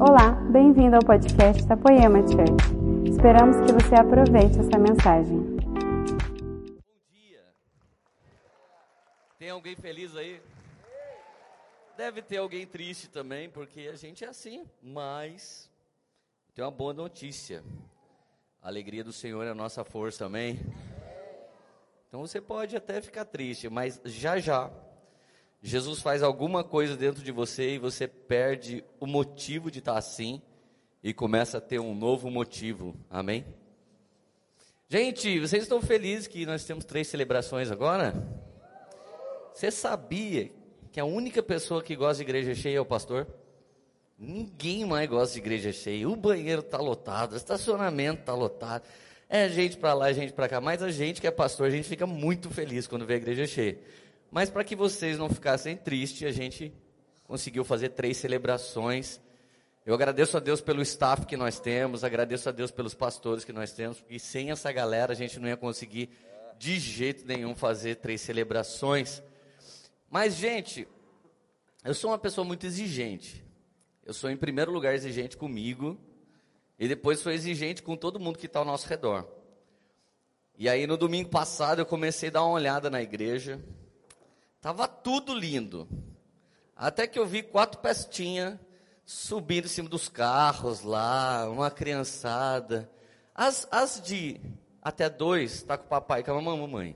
Olá, bem-vindo ao podcast da Poema Church. Esperamos que você aproveite essa mensagem. Bom dia. Tem alguém feliz aí? Deve ter alguém triste também, porque a gente é assim. Mas tem uma boa notícia. A alegria do Senhor é a nossa força, amém? Então você pode até ficar triste, mas já já Jesus faz alguma coisa dentro de você e você perde o motivo de estar assim e começa a ter um novo motivo. Amém? Gente, vocês estão felizes que nós temos três celebrações agora? Você sabia que a única pessoa que gosta de igreja cheia é o pastor? Ninguém mais gosta de igreja cheia. O banheiro está lotado, o estacionamento está lotado. É gente para lá, é gente para cá. Mas a gente que é pastor, a gente fica muito feliz quando vê a igreja cheia. Mas para que vocês não ficassem tristes, a gente conseguiu fazer três celebrações. Eu agradeço a Deus pelo staff que nós temos, agradeço a Deus pelos pastores que nós temos, porque sem essa galera a gente não ia conseguir de jeito nenhum fazer três celebrações. Mas, gente, eu sou uma pessoa muito exigente. Eu sou, em primeiro lugar, exigente comigo, e depois sou exigente com todo mundo que está ao nosso redor. E aí, no domingo passado, eu comecei a dar uma olhada na igreja, Tava tudo lindo. Até que eu vi quatro pestinhas subindo em cima dos carros lá, uma criançada. As, as de até dois, tá com o papai com a mamãe.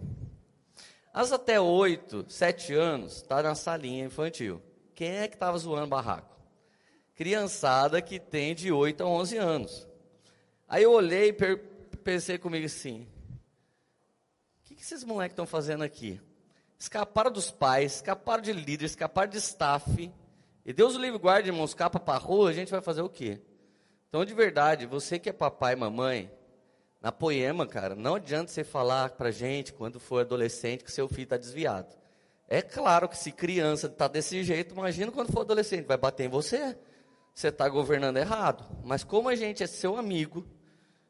As até oito, sete anos, tá na salinha infantil. Quem é que estava zoando barraco? Criançada que tem de 8 a 11 anos. Aí eu olhei e pensei comigo assim: o que, que esses moleques estão fazendo aqui? Escaparam dos pais, escaparam de líderes, escaparam de staff. E Deus o livre guarde, irmãos, escapa para a rua, a gente vai fazer o quê? Então, de verdade, você que é papai e mamãe, na poema, cara, não adianta você falar para gente, quando for adolescente, que seu filho está desviado. É claro que se criança está desse jeito, imagina quando for adolescente, vai bater em você. Você está governando errado. Mas como a gente é seu amigo,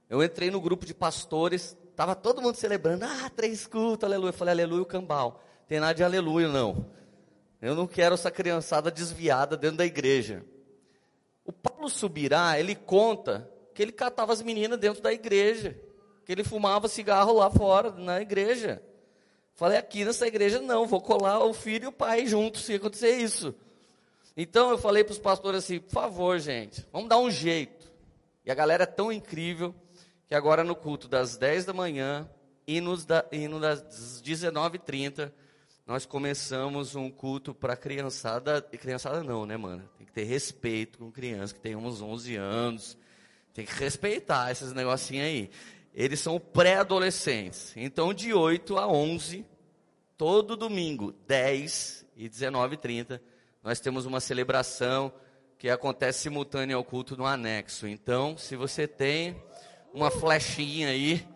eu entrei no grupo de pastores, estava todo mundo celebrando, ah, três cultos, aleluia. Eu falei, aleluia, o cambal. Tem nada de aleluia, não. Eu não quero essa criançada desviada dentro da igreja. O Paulo Subirá, ele conta que ele catava as meninas dentro da igreja, que ele fumava cigarro lá fora, na igreja. Falei, aqui nessa igreja não, vou colar o filho e o pai juntos se acontecer isso. Então eu falei para os pastores assim, por favor, gente, vamos dar um jeito. E a galera é tão incrível que agora no culto das 10 da manhã e, nos da, e no das 19h30, nós começamos um culto para criançada, criançada não, né, mano? Tem que ter respeito com crianças que tem uns 11 anos, tem que respeitar esses negocinhos aí. Eles são pré-adolescentes, então de 8 a 11, todo domingo, 10 e 19 e 30, nós temos uma celebração que acontece simultânea ao culto no anexo. Então, se você tem uma flechinha aí,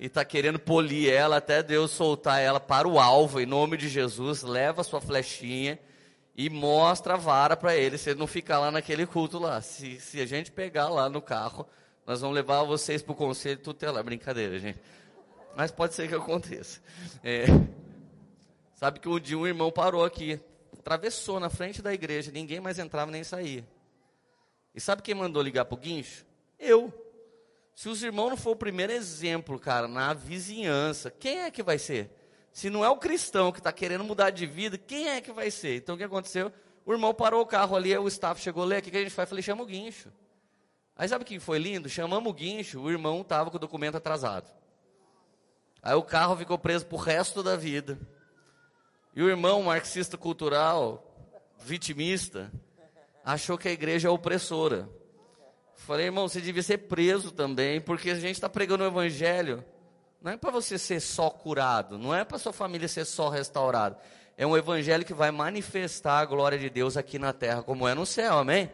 e está querendo polir ela até Deus soltar ela para o alvo, em nome de Jesus, leva sua flechinha e mostra a vara para ele, se ele não ficar lá naquele culto lá. Se, se a gente pegar lá no carro, nós vamos levar vocês para o conselho tutelar. Brincadeira, gente. Mas pode ser que aconteça. É, sabe que um dia um irmão parou aqui, atravessou na frente da igreja, ninguém mais entrava nem saía. E sabe quem mandou ligar para o guincho? Eu. Se os irmãos não for o primeiro exemplo, cara, na vizinhança, quem é que vai ser? Se não é o cristão que está querendo mudar de vida, quem é que vai ser? Então o que aconteceu? O irmão parou o carro ali, o staff chegou ali, o que a gente faz? Falei, chama o guincho. Aí sabe o que foi lindo? Chamamos o guincho, o irmão estava com o documento atrasado. Aí o carro ficou preso pro resto da vida. E o irmão marxista cultural, vitimista, achou que a igreja é opressora. Falei, irmão, você devia ser preso também, porque a gente está pregando o evangelho. Não é para você ser só curado, não é para sua família ser só restaurada. É um evangelho que vai manifestar a glória de Deus aqui na terra, como é no céu, amém?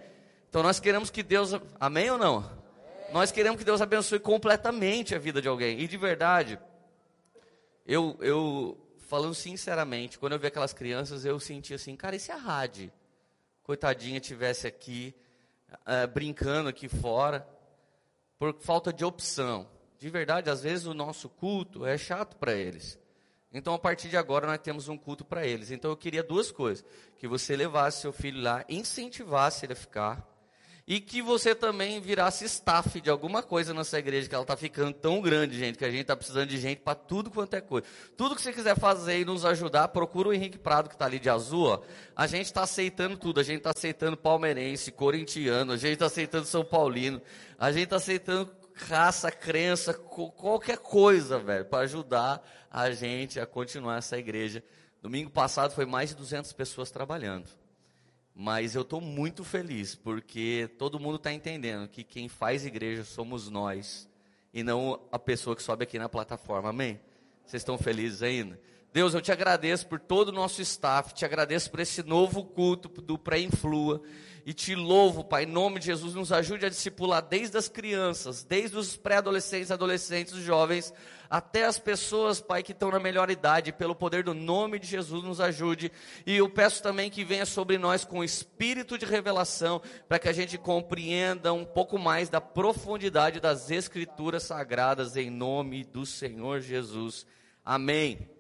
Então nós queremos que Deus, amém ou não? Amém. Nós queremos que Deus abençoe completamente a vida de alguém. E de verdade, eu, eu falando sinceramente, quando eu vi aquelas crianças, eu senti assim, cara, e se a Rádio, coitadinha, tivesse aqui, uh, brincando aqui fora, por falta de opção. De verdade, às vezes o nosso culto é chato para eles. Então, a partir de agora, nós temos um culto para eles. Então, eu queria duas coisas: que você levasse seu filho lá, incentivasse ele a ficar, e que você também virasse staff de alguma coisa nessa igreja, que ela está ficando tão grande, gente, que a gente está precisando de gente para tudo quanto é coisa. Tudo que você quiser fazer e nos ajudar, procura o Henrique Prado, que está ali de azul. Ó. A gente está aceitando tudo. A gente está aceitando palmeirense, corintiano, a gente está aceitando São Paulino, a gente está aceitando raça, crença, qualquer coisa, velho, para ajudar a gente a continuar essa igreja. Domingo passado foi mais de 200 pessoas trabalhando. Mas eu estou muito feliz, porque todo mundo está entendendo que quem faz igreja somos nós, e não a pessoa que sobe aqui na plataforma. Amém? Vocês estão felizes ainda? Deus, eu te agradeço por todo o nosso staff, te agradeço por esse novo culto do pré-influa. E te louvo, Pai, em nome de Jesus, nos ajude a discipular desde as crianças, desde os pré-adolescentes, adolescentes, jovens, até as pessoas, Pai, que estão na melhor idade, pelo poder do nome de Jesus, nos ajude. E eu peço também que venha sobre nós com espírito de revelação, para que a gente compreenda um pouco mais da profundidade das Escrituras sagradas, em nome do Senhor Jesus. Amém.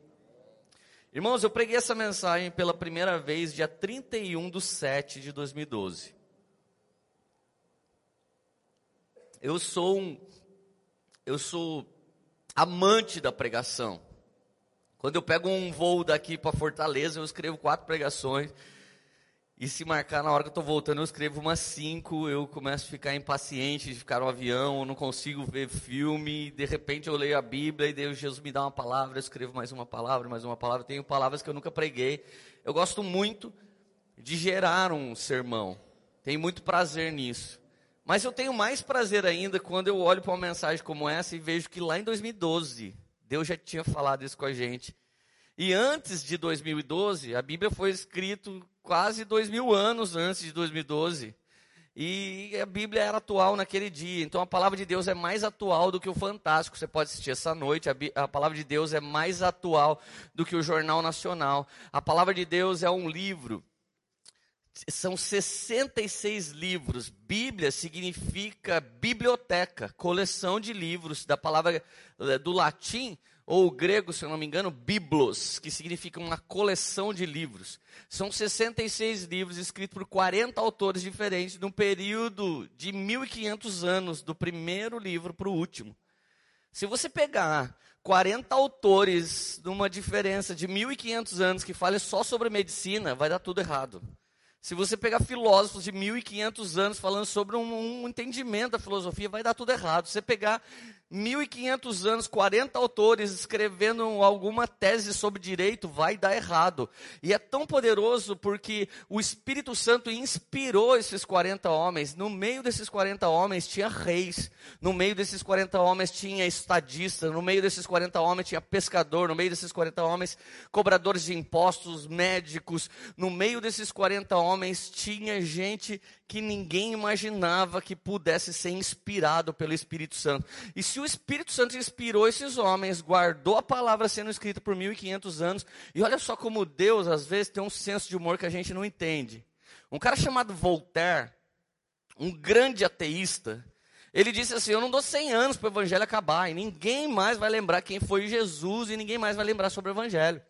Irmãos, eu preguei essa mensagem pela primeira vez dia 31 de 7 de 2012. Eu sou um eu sou amante da pregação. Quando eu pego um voo daqui para Fortaleza, eu escrevo quatro pregações. E se marcar na hora que eu estou voltando, eu escrevo umas cinco, eu começo a ficar impaciente de ficar no avião, eu não consigo ver filme, de repente eu leio a Bíblia e Deus Jesus me dá uma palavra, eu escrevo mais uma palavra, mais uma palavra, tenho palavras que eu nunca preguei. Eu gosto muito de gerar um sermão, tenho muito prazer nisso. Mas eu tenho mais prazer ainda quando eu olho para uma mensagem como essa e vejo que lá em 2012, Deus já tinha falado isso com a gente. E antes de 2012, a Bíblia foi escrita quase dois mil anos antes de 2012. E a Bíblia era atual naquele dia. Então a palavra de Deus é mais atual do que o Fantástico. Você pode assistir essa noite. A, palavra de Deus é mais atual do que o Jornal Nacional. A palavra de Deus é um livro. São 66 livros. Bíblia significa biblioteca, coleção de livros. Da palavra eh, do latim ou o grego, se eu não me engano, biblos, que significa uma coleção de livros. São 66 livros escritos por 40 autores diferentes, num período de 1500 anos, do primeiro livro para o último. Se você pegar 40 autores numa diferença de 1500 anos que falem só sobre medicina, vai dar tudo errado. Se você pegar filósofos de 1500 anos falando sobre um, um entendimento da filosofia, vai dar tudo errado. Se você pegar 1.500 anos, 40 autores escrevendo alguma tese sobre direito, vai dar errado. E é tão poderoso porque o Espírito Santo inspirou esses 40 homens. No meio desses 40 homens tinha reis, no meio desses 40 homens tinha estadista, no meio desses 40 homens tinha pescador, no meio desses 40 homens cobradores de impostos, médicos, no meio desses 40 homens tinha gente que ninguém imaginava que pudesse ser inspirado pelo Espírito Santo. E se o Espírito Santo inspirou esses homens, guardou a palavra sendo escrita por 1500 anos, e olha só como Deus às vezes tem um senso de humor que a gente não entende. Um cara chamado Voltaire, um grande ateísta, ele disse assim: Eu não dou 100 anos para o evangelho acabar, e ninguém mais vai lembrar quem foi Jesus, e ninguém mais vai lembrar sobre o evangelho.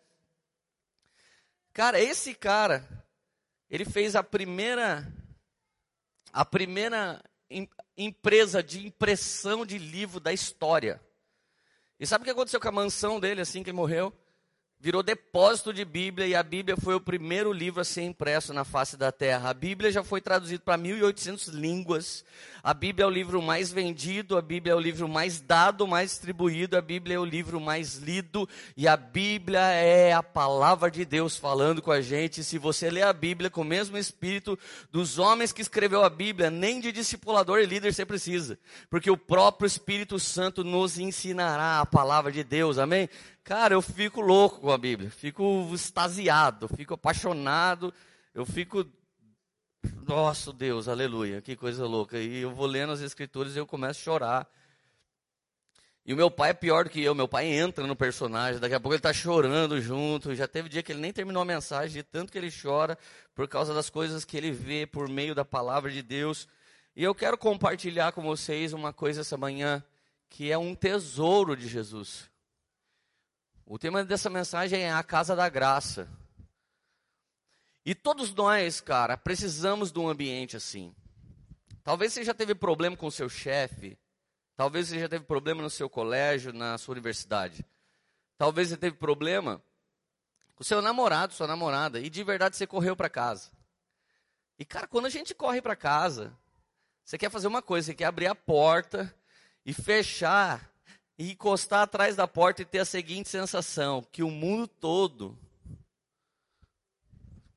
Cara, esse cara, ele fez a primeira a primeira empresa de impressão de livro da história. E sabe o que aconteceu com a mansão dele assim que morreu? Virou depósito de Bíblia e a Bíblia foi o primeiro livro a ser impresso na face da terra. A Bíblia já foi traduzida para 1.800 línguas. A Bíblia é o livro mais vendido, a Bíblia é o livro mais dado, mais distribuído, a Bíblia é o livro mais lido e a Bíblia é a palavra de Deus falando com a gente. Se você lê a Bíblia com o mesmo espírito dos homens que escreveu a Bíblia, nem de discipulador e líder você precisa, porque o próprio Espírito Santo nos ensinará a palavra de Deus. Amém? Cara, eu fico louco com a Bíblia, fico extasiado, fico apaixonado, eu fico. Nossa Deus, aleluia, que coisa louca. E eu vou lendo as escrituras e eu começo a chorar. E o meu pai é pior do que eu, meu pai entra no personagem, daqui a pouco ele está chorando junto. Já teve dia que ele nem terminou a mensagem, de tanto que ele chora, por causa das coisas que ele vê por meio da palavra de Deus. E eu quero compartilhar com vocês uma coisa essa manhã, que é um tesouro de Jesus. O tema dessa mensagem é a casa da graça. E todos nós, cara, precisamos de um ambiente assim. Talvez você já teve problema com seu chefe. Talvez você já teve problema no seu colégio, na sua universidade. Talvez você teve problema com seu namorado, sua namorada, e de verdade você correu para casa. E cara, quando a gente corre para casa, você quer fazer uma coisa, você quer abrir a porta e fechar e encostar atrás da porta e ter a seguinte sensação, que o mundo todo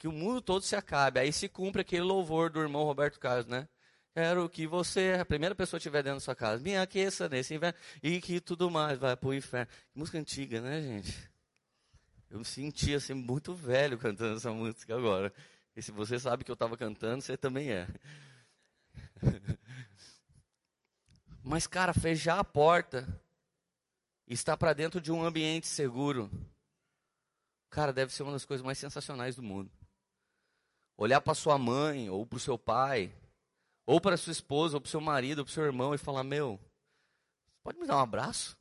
que o mundo todo se acabe. Aí se cumpre aquele louvor do irmão Roberto Carlos, né? Quero que você, a primeira pessoa estiver dentro da sua casa, me aqueça nesse inverno e que tudo mais vai para o inferno. Música antiga, né, gente? Eu me senti assim muito velho cantando essa música agora. E se você sabe que eu estava cantando, você também é. Mas, cara, fechar a porta estar para dentro de um ambiente seguro, cara, deve ser uma das coisas mais sensacionais do mundo. Olhar para sua mãe, ou para o seu pai, ou para sua esposa, ou para seu marido, ou para seu irmão e falar: Meu, pode me dar um abraço?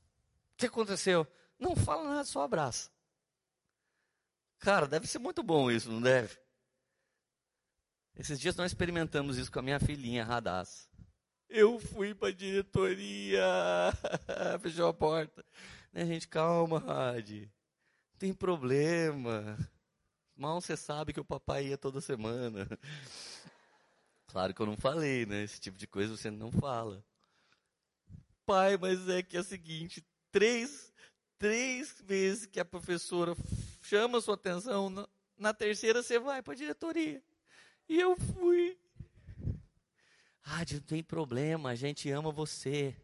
O que aconteceu? Não fala nada, só abraça. Cara, deve ser muito bom isso, não deve? Esses dias nós experimentamos isso com a minha filhinha, Radaz. Eu fui para a diretoria, fechou a porta. Né, gente, calma, Rad. Tem problema. Mal você sabe que o papai ia toda semana. Claro que eu não falei, né? Esse tipo de coisa você não fala. Pai, mas é que é o seguinte, três, três vezes que a professora chama sua atenção, na, na terceira você vai para a diretoria. E eu fui. Ah, não tem problema, a gente ama você.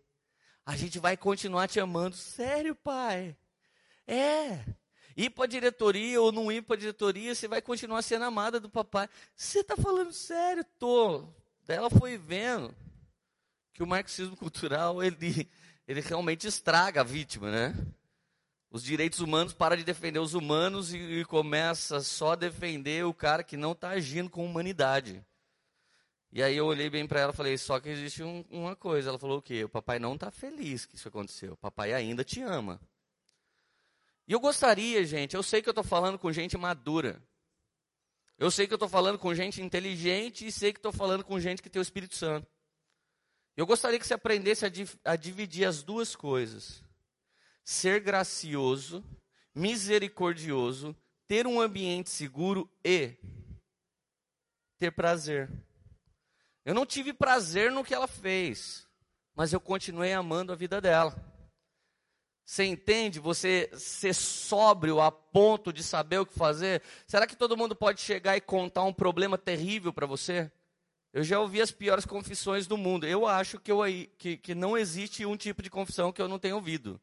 A gente vai continuar te amando. Sério, pai? É. Ir para a diretoria ou não ir para a diretoria, você vai continuar sendo amada do papai. Você está falando sério? Tô. Daí ela foi vendo que o marxismo cultural, ele, ele realmente estraga a vítima, né? Os direitos humanos para de defender os humanos e, e começa só a defender o cara que não está agindo com humanidade. E aí eu olhei bem para ela e falei, só que existe um, uma coisa. Ela falou o quê? O papai não está feliz que isso aconteceu. O papai ainda te ama. E eu gostaria, gente, eu sei que eu estou falando com gente madura. Eu sei que eu estou falando com gente inteligente e sei que estou falando com gente que tem o Espírito Santo. Eu gostaria que você aprendesse a, a dividir as duas coisas ser gracioso, misericordioso, ter um ambiente seguro e ter prazer. Eu não tive prazer no que ela fez, mas eu continuei amando a vida dela. Você entende? Você ser sóbrio a ponto de saber o que fazer? Será que todo mundo pode chegar e contar um problema terrível para você? Eu já ouvi as piores confissões do mundo. Eu acho que, eu, que, que não existe um tipo de confissão que eu não tenha ouvido.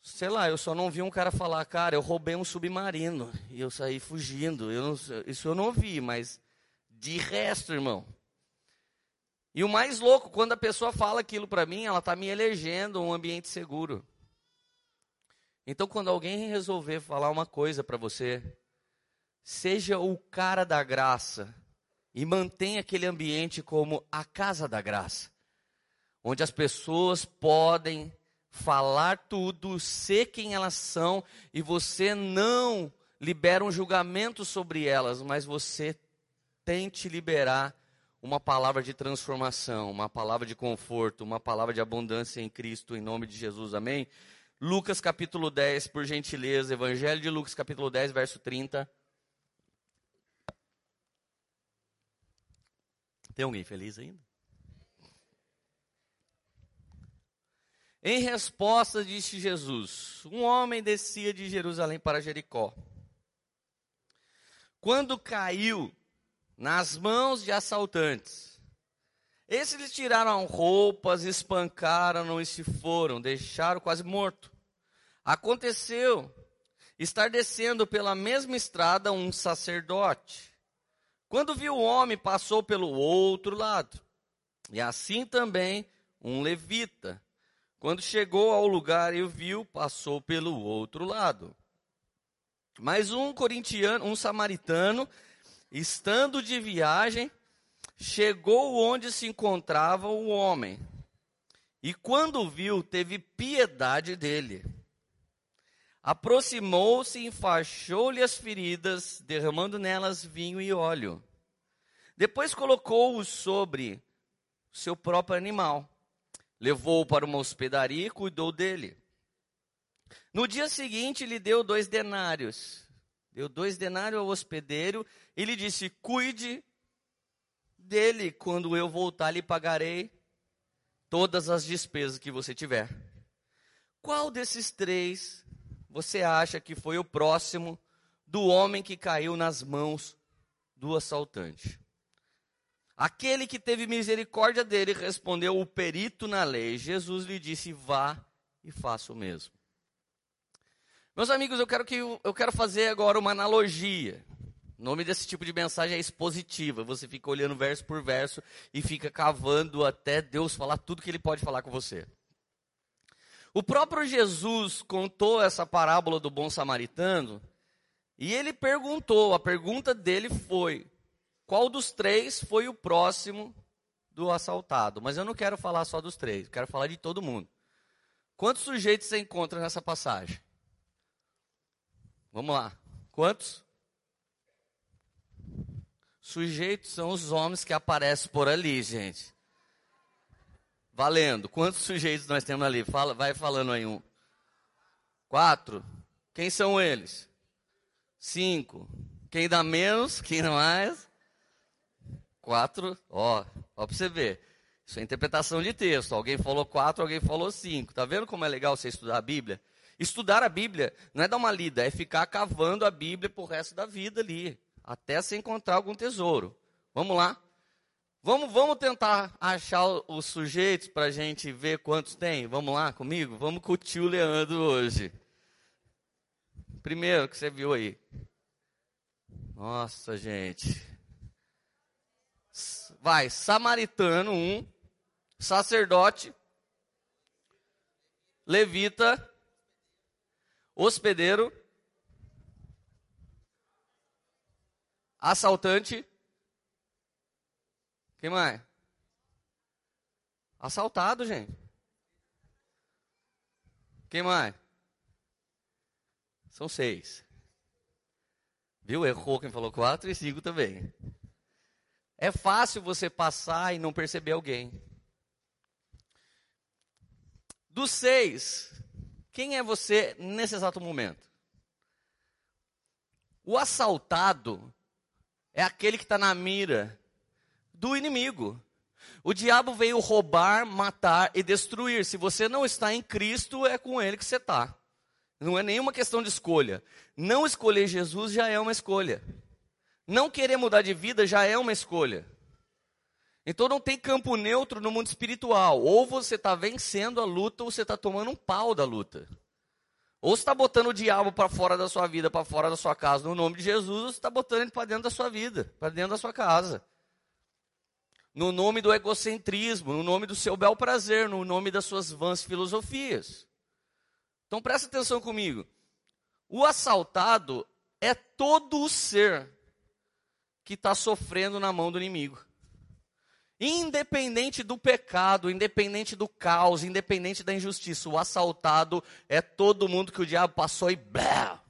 Sei lá, eu só não vi um cara falar, cara, eu roubei um submarino e eu saí fugindo. Eu não, isso eu não ouvi, mas de resto, irmão. E o mais louco, quando a pessoa fala aquilo para mim, ela está me elegendo um ambiente seguro. Então, quando alguém resolver falar uma coisa para você, seja o cara da graça e mantenha aquele ambiente como a casa da graça, onde as pessoas podem falar tudo, ser quem elas são, e você não libera um julgamento sobre elas, mas você tente liberar uma palavra de transformação, uma palavra de conforto, uma palavra de abundância em Cristo, em nome de Jesus, amém? Lucas capítulo 10, por gentileza, Evangelho de Lucas capítulo 10, verso 30. Tem alguém feliz ainda? Em resposta, disse Jesus: Um homem descia de Jerusalém para Jericó. Quando caiu nas mãos de assaltantes, esses lhe tiraram roupas, espancaram-no e se foram, deixaram quase morto. Aconteceu estar descendo pela mesma estrada um sacerdote. Quando viu o homem, passou pelo outro lado. E assim também um levita quando chegou ao lugar e o viu, passou pelo outro lado. Mas um corintiano, um samaritano, estando de viagem, chegou onde se encontrava o homem. E quando viu, teve piedade dele. Aproximou-se e enfaixou-lhe as feridas, derramando nelas vinho e óleo. Depois colocou-o sobre seu próprio animal, levou-o para uma hospedaria e cuidou dele. No dia seguinte, lhe deu dois denários. Deu dois denários ao hospedeiro e lhe disse: Cuide dele, quando eu voltar, lhe pagarei todas as despesas que você tiver. Qual desses três você acha que foi o próximo do homem que caiu nas mãos do assaltante? Aquele que teve misericórdia dele respondeu o perito na lei. Jesus lhe disse: Vá e faça o mesmo. Meus amigos, eu quero que eu quero fazer agora uma analogia. O nome desse tipo de mensagem é expositiva. Você fica olhando verso por verso e fica cavando até Deus falar tudo que ele pode falar com você. O próprio Jesus contou essa parábola do bom samaritano e ele perguntou, a pergunta dele foi: qual dos três foi o próximo do assaltado? Mas eu não quero falar só dos três, quero falar de todo mundo. Quantos sujeitos você encontra nessa passagem? Vamos lá. Quantos? Sujeitos são os homens que aparecem por ali, gente. Valendo. Quantos sujeitos nós temos ali? Fala, vai falando aí um. Quatro. Quem são eles? Cinco. Quem dá menos? Quem dá mais? Quatro. Ó, ó para você ver. Isso é interpretação de texto. Alguém falou quatro, alguém falou cinco. Tá vendo como é legal você estudar a Bíblia? Estudar a Bíblia não é dar uma lida, é ficar cavando a Bíblia pro resto da vida ali, até se encontrar algum tesouro. Vamos lá? Vamos, vamos tentar achar os sujeitos para a gente ver quantos tem? Vamos lá comigo? Vamos com o tio Leandro hoje. Primeiro que você viu aí. Nossa, gente. Vai, samaritano, um. Sacerdote. Levita. Hospedeiro. Assaltante quem mais? Assaltado, gente. Quem mais? São seis. Viu? Errou quem falou quatro e cinco também. É fácil você passar e não perceber alguém. Dos seis, quem é você nesse exato momento? O assaltado é aquele que está na mira do inimigo. O diabo veio roubar, matar e destruir. Se você não está em Cristo, é com ele que você está. Não é nenhuma questão de escolha. Não escolher Jesus já é uma escolha. Não querer mudar de vida já é uma escolha. Então não tem campo neutro no mundo espiritual. Ou você está vencendo a luta, ou você está tomando um pau da luta. Ou você está botando o diabo para fora da sua vida, para fora da sua casa, no nome de Jesus, ou você está botando ele para dentro da sua vida, para dentro da sua casa no nome do egocentrismo, no nome do seu bel prazer, no nome das suas vãs filosofias. Então presta atenção comigo. O assaltado é todo o ser que está sofrendo na mão do inimigo. Independente do pecado, independente do caos, independente da injustiça, o assaltado é todo mundo que o diabo passou e blá.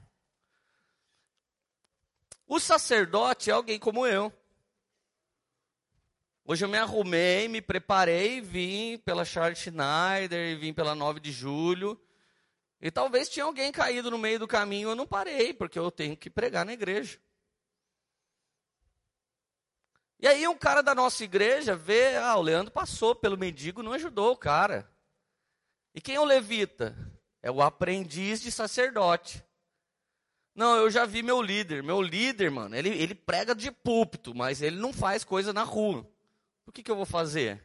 O sacerdote é alguém como eu Hoje eu me arrumei, me preparei, vim pela Charles Schneider, vim pela 9 de julho. E talvez tinha alguém caído no meio do caminho, eu não parei, porque eu tenho que pregar na igreja. E aí um cara da nossa igreja vê, ah, o Leandro passou pelo mendigo, não ajudou o cara. E quem é o levita? É o aprendiz de sacerdote. Não, eu já vi meu líder. Meu líder, mano, ele, ele prega de púlpito, mas ele não faz coisa na rua. O que, que eu vou fazer?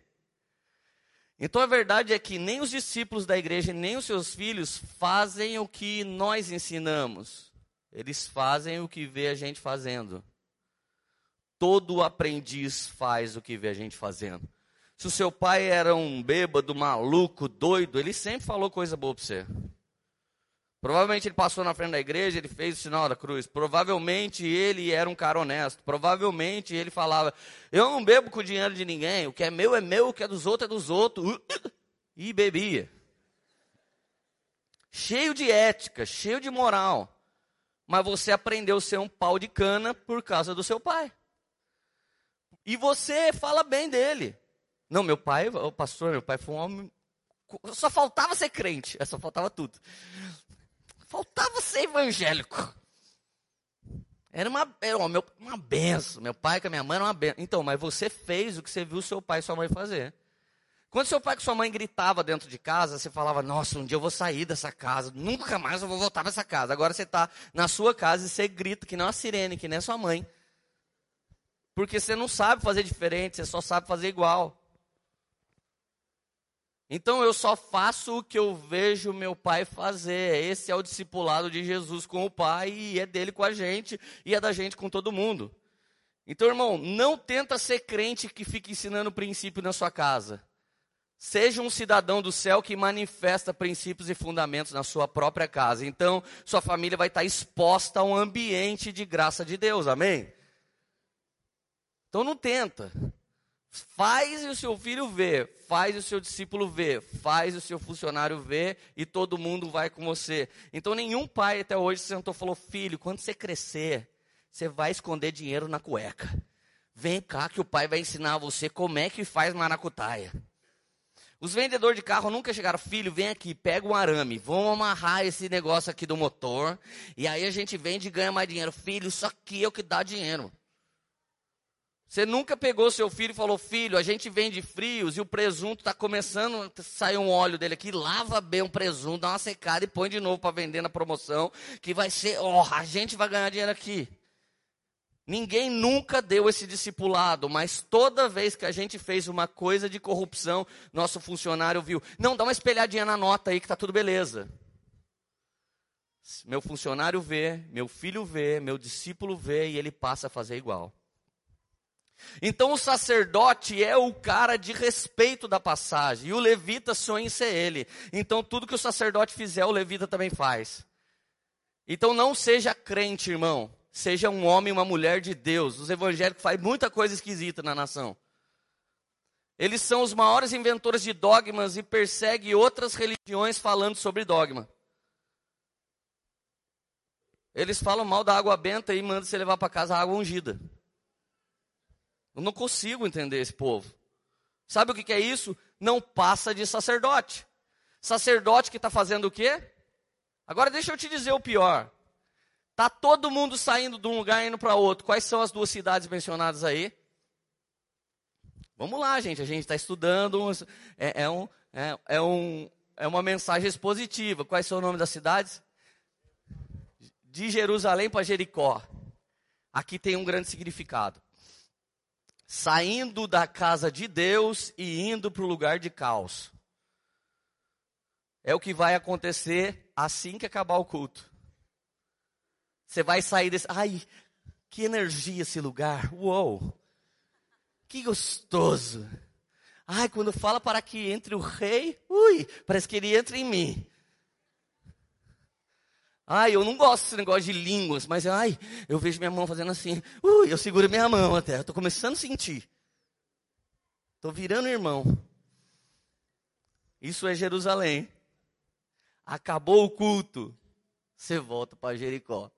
Então a verdade é que nem os discípulos da igreja, nem os seus filhos fazem o que nós ensinamos. Eles fazem o que vê a gente fazendo. Todo aprendiz faz o que vê a gente fazendo. Se o seu pai era um bêbado, maluco, doido, ele sempre falou coisa boa para você. Provavelmente ele passou na frente da igreja, ele fez o sinal da cruz. Provavelmente ele era um cara honesto. Provavelmente ele falava: Eu não bebo com o dinheiro de ninguém. O que é meu é meu, o que é dos outros é dos outros. E bebia. Cheio de ética, cheio de moral. Mas você aprendeu a ser um pau de cana por causa do seu pai. E você fala bem dele. Não, meu pai, o pastor, meu pai foi um homem. Só faltava ser crente, é, só faltava tudo. Faltava ser evangélico. Era uma, era uma, uma benção. Meu pai com a minha mãe era uma benção. Então, mas você fez o que você viu seu pai e sua mãe fazer. Quando seu pai com sua mãe gritava dentro de casa, você falava, nossa, um dia eu vou sair dessa casa, nunca mais eu vou voltar para essa casa. Agora você está na sua casa e você grita que nem uma sirene, que nem a sua mãe. Porque você não sabe fazer diferente, você só sabe fazer igual. Então eu só faço o que eu vejo meu pai fazer. Esse é o discipulado de Jesus com o pai e é dele com a gente e é da gente com todo mundo. Então, irmão, não tenta ser crente que fica ensinando princípio na sua casa. Seja um cidadão do céu que manifesta princípios e fundamentos na sua própria casa. Então, sua família vai estar exposta a um ambiente de graça de Deus. Amém? Então não tenta. Faz o seu filho vê, faz o seu discípulo vê, faz o seu funcionário vê e todo mundo vai com você. Então nenhum pai até hoje se sentou e falou: Filho, quando você crescer, você vai esconder dinheiro na cueca. Vem cá que o pai vai ensinar você como é que faz maracutaia. Os vendedores de carro nunca chegaram, filho, vem aqui, pega um arame, vamos amarrar esse negócio aqui do motor, e aí a gente vende e ganha mais dinheiro. Filho, isso aqui é o que dá dinheiro. Você nunca pegou seu filho e falou, filho, a gente vende frios e o presunto está começando a sair um óleo dele aqui, lava bem o presunto, dá uma secada e põe de novo para vender na promoção, que vai ser, ó, oh, a gente vai ganhar dinheiro aqui. Ninguém nunca deu esse discipulado, mas toda vez que a gente fez uma coisa de corrupção, nosso funcionário viu. Não, dá uma espelhadinha na nota aí que está tudo beleza. Meu funcionário vê, meu filho vê, meu discípulo vê e ele passa a fazer igual. Então o sacerdote é o cara de respeito da passagem, e o levita sonha em ser ele. Então tudo que o sacerdote fizer, o levita também faz. Então não seja crente, irmão seja um homem, uma mulher de Deus. Os evangélicos fazem muita coisa esquisita na nação. Eles são os maiores inventores de dogmas e perseguem outras religiões falando sobre dogma. Eles falam mal da água benta e mandam você levar para casa a água ungida. Eu não consigo entender esse povo. Sabe o que, é isso? Não passa de sacerdote. Sacerdote que está fazendo o quê? Agora deixa eu te dizer o pior. Tá todo mundo saindo de um lugar e indo para outro. Quais são as duas cidades mencionadas aí? Vamos lá, gente. A gente está estudando. É, é, um, é, é, um, é uma mensagem expositiva. Quais são o nome das cidades? De Jerusalém para Jericó. Aqui tem um grande significado. Saindo da casa de Deus e indo para o lugar de caos. É o que vai acontecer assim que acabar o culto. Você vai sair desse. Ai, que energia esse lugar. Uou! Que gostoso. Ai, quando fala para que entre o rei, ui, parece que ele entra em mim. Ai, eu não gosto desse negócio de línguas, mas ai, eu vejo minha mão fazendo assim. Ui, eu seguro minha mão até. Estou começando a sentir. Estou virando irmão. Isso é Jerusalém. Acabou o culto. Você volta para Jericó.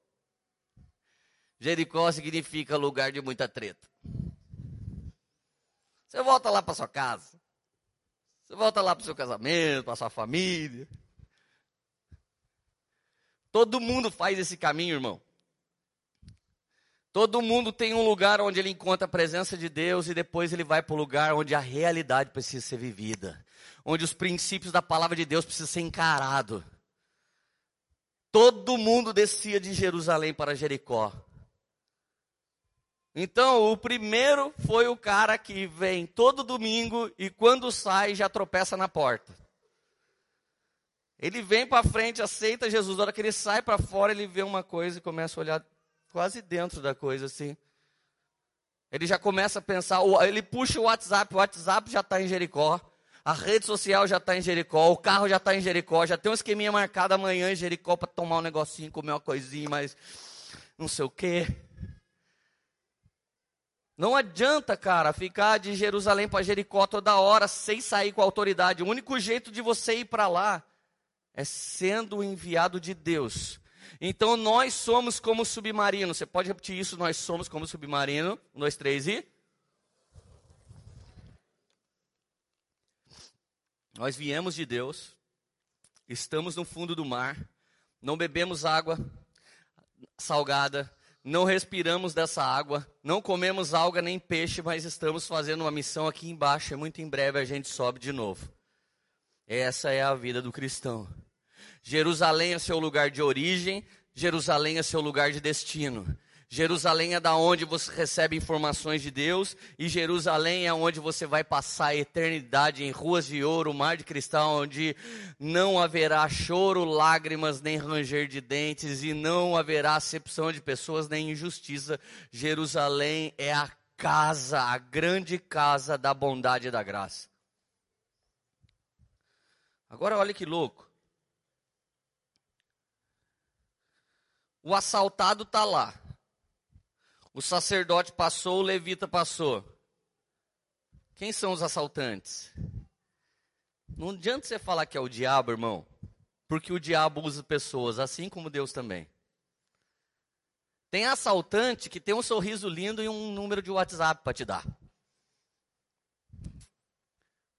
Jericó significa lugar de muita treta. Você volta lá para sua casa. Você volta lá para o seu casamento, para sua família. Todo mundo faz esse caminho, irmão. Todo mundo tem um lugar onde ele encontra a presença de Deus e depois ele vai para o lugar onde a realidade precisa ser vivida, onde os princípios da palavra de Deus precisam ser encarados. Todo mundo descia de Jerusalém para Jericó. Então, o primeiro foi o cara que vem todo domingo e quando sai já tropeça na porta. Ele vem para frente, aceita Jesus. Na hora que ele sai para fora, ele vê uma coisa e começa a olhar quase dentro da coisa assim. Ele já começa a pensar, ele puxa o WhatsApp, o WhatsApp já está em Jericó, a rede social já está em Jericó, o carro já está em Jericó, já tem um esqueminha marcado amanhã em Jericó para tomar um negocinho, comer uma coisinha, mas não sei o quê. Não adianta, cara, ficar de Jerusalém para Jericó toda hora sem sair com autoridade. O único jeito de você ir para lá é sendo o enviado de Deus. Então nós somos como submarino. Você pode repetir isso? Nós somos como submarino. Um, dois, três e. Nós viemos de Deus, estamos no fundo do mar, não bebemos água salgada, não respiramos dessa água, não comemos alga nem peixe, mas estamos fazendo uma missão aqui embaixo e muito em breve a gente sobe de novo. Essa é a vida do cristão. Jerusalém é seu lugar de origem, Jerusalém é seu lugar de destino. Jerusalém é da onde você recebe informações de Deus e Jerusalém é onde você vai passar a eternidade em ruas de ouro, mar de cristal, onde não haverá choro, lágrimas, nem ranger de dentes e não haverá acepção de pessoas nem injustiça. Jerusalém é a casa, a grande casa da bondade e da graça. Agora olha que louco. O assaltado está lá. O sacerdote passou, o levita passou. Quem são os assaltantes? Não adianta você falar que é o diabo, irmão, porque o diabo usa pessoas, assim como Deus também. Tem assaltante que tem um sorriso lindo e um número de WhatsApp para te dar.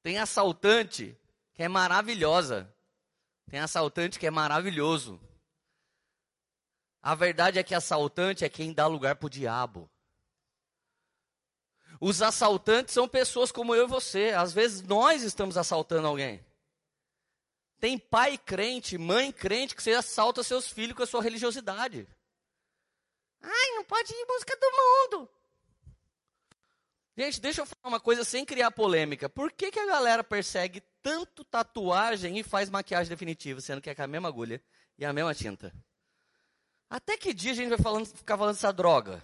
Tem assaltante que é maravilhosa. Tem assaltante que é maravilhoso. A verdade é que assaltante é quem dá lugar para o diabo. Os assaltantes são pessoas como eu e você. Às vezes nós estamos assaltando alguém. Tem pai crente, mãe crente que você assalta seus filhos com a sua religiosidade. Ai, não pode ir em busca do mundo. Gente, deixa eu falar uma coisa sem criar polêmica. Por que, que a galera persegue tanto tatuagem e faz maquiagem definitiva, sendo que é com a mesma agulha e a mesma tinta? Até que dia a gente vai falando, ficar falando dessa droga?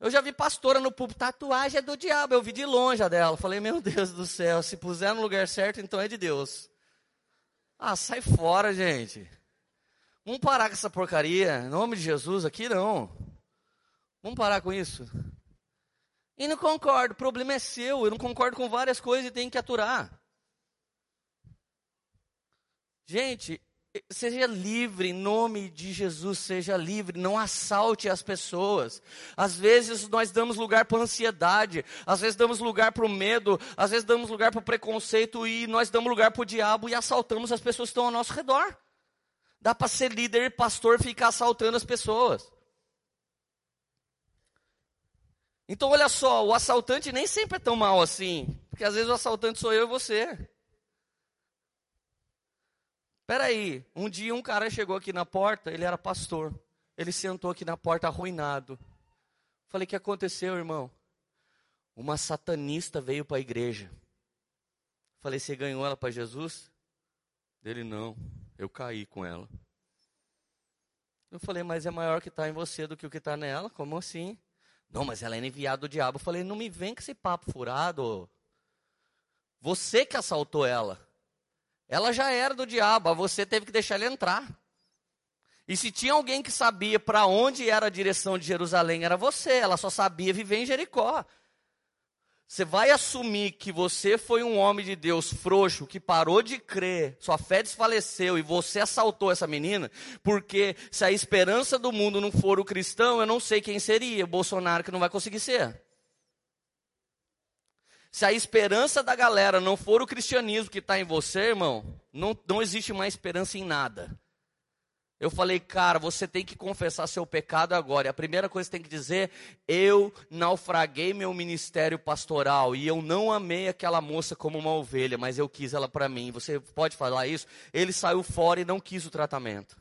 Eu já vi pastora no púlpito, tatuagem é do diabo. Eu vi de longe a dela. Falei, meu Deus do céu, se puser no lugar certo, então é de Deus. Ah, sai fora, gente. Vamos parar com essa porcaria. Em nome de Jesus, aqui não. Vamos parar com isso. E não concordo, o problema é seu. Eu não concordo com várias coisas e tenho que aturar. Gente, Seja livre, em nome de Jesus, seja livre, não assalte as pessoas. Às vezes nós damos lugar para ansiedade, às vezes damos lugar para o medo, às vezes damos lugar para o preconceito e nós damos lugar para o diabo e assaltamos as pessoas que estão ao nosso redor. Dá para ser líder e pastor ficar assaltando as pessoas. Então olha só, o assaltante nem sempre é tão mal assim, porque às vezes o assaltante sou eu e você. Peraí, um dia um cara chegou aqui na porta, ele era pastor. Ele sentou aqui na porta arruinado. Falei, o que aconteceu, irmão? Uma satanista veio para a igreja. Falei, você ganhou ela para Jesus? Dele, não, eu caí com ela. Eu falei, mas é maior que está em você do que o que está nela? Como assim? Não, mas ela é enviada do diabo. Eu falei, não me vem com esse papo furado. Você que assaltou ela. Ela já era do diabo, você teve que deixar ele entrar. E se tinha alguém que sabia para onde era a direção de Jerusalém, era você. Ela só sabia viver em Jericó. Você vai assumir que você foi um homem de Deus frouxo, que parou de crer, sua fé desfaleceu e você assaltou essa menina, porque se a esperança do mundo não for o cristão, eu não sei quem seria. O Bolsonaro que não vai conseguir ser. Se a esperança da galera não for o cristianismo que está em você, irmão, não, não existe mais esperança em nada. Eu falei, cara, você tem que confessar seu pecado agora. E a primeira coisa que você tem que dizer: eu naufraguei meu ministério pastoral e eu não amei aquela moça como uma ovelha, mas eu quis ela para mim. Você pode falar isso? Ele saiu fora e não quis o tratamento.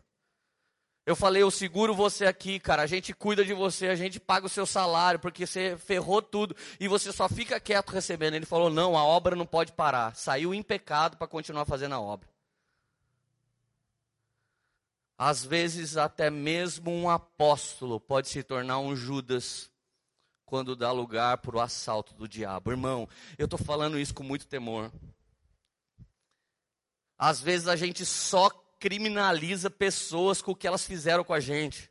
Eu falei, eu seguro você aqui, cara. A gente cuida de você, a gente paga o seu salário, porque você ferrou tudo e você só fica quieto recebendo. Ele falou: não, a obra não pode parar. Saiu em pecado para continuar fazendo a obra. Às vezes, até mesmo um apóstolo pode se tornar um Judas quando dá lugar para o assalto do diabo. Irmão, eu estou falando isso com muito temor. Às vezes a gente só criminaliza pessoas com o que elas fizeram com a gente.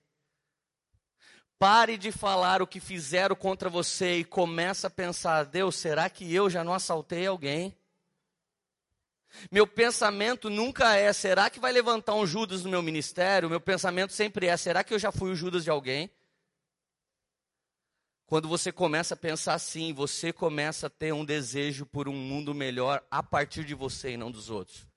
Pare de falar o que fizeram contra você e comece a pensar: Deus, será que eu já não assaltei alguém? Meu pensamento nunca é: será que vai levantar um Judas no meu ministério? Meu pensamento sempre é: será que eu já fui o Judas de alguém? Quando você começa a pensar assim, você começa a ter um desejo por um mundo melhor a partir de você e não dos outros.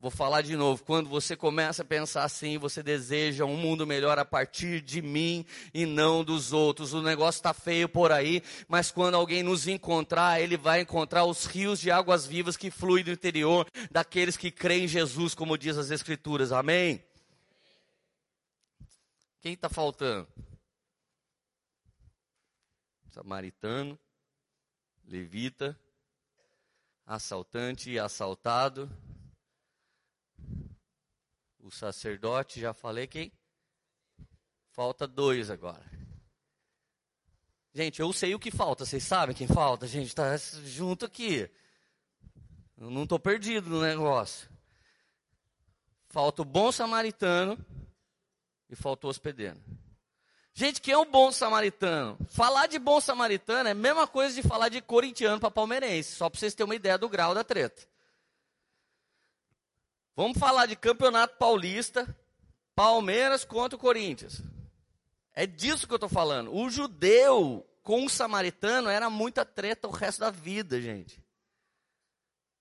Vou falar de novo. Quando você começa a pensar assim, você deseja um mundo melhor a partir de mim e não dos outros. O negócio está feio por aí, mas quando alguém nos encontrar, ele vai encontrar os rios de águas vivas que fluem do interior daqueles que creem em Jesus, como diz as Escrituras. Amém? Quem está faltando? Samaritano, levita, assaltante e assaltado o sacerdote, já falei quem? Falta dois agora. Gente, eu sei o que falta, vocês sabem quem falta? Gente está junto aqui. Eu não estou perdido no negócio. Falta o bom samaritano e falta o hospedeiro. Gente, quem é o bom samaritano? Falar de bom samaritano é a mesma coisa de falar de corintiano para palmeirense, só para vocês terem uma ideia do grau da treta. Vamos falar de campeonato paulista, Palmeiras contra o Corinthians. É disso que eu estou falando. O judeu com o samaritano era muita treta o resto da vida, gente.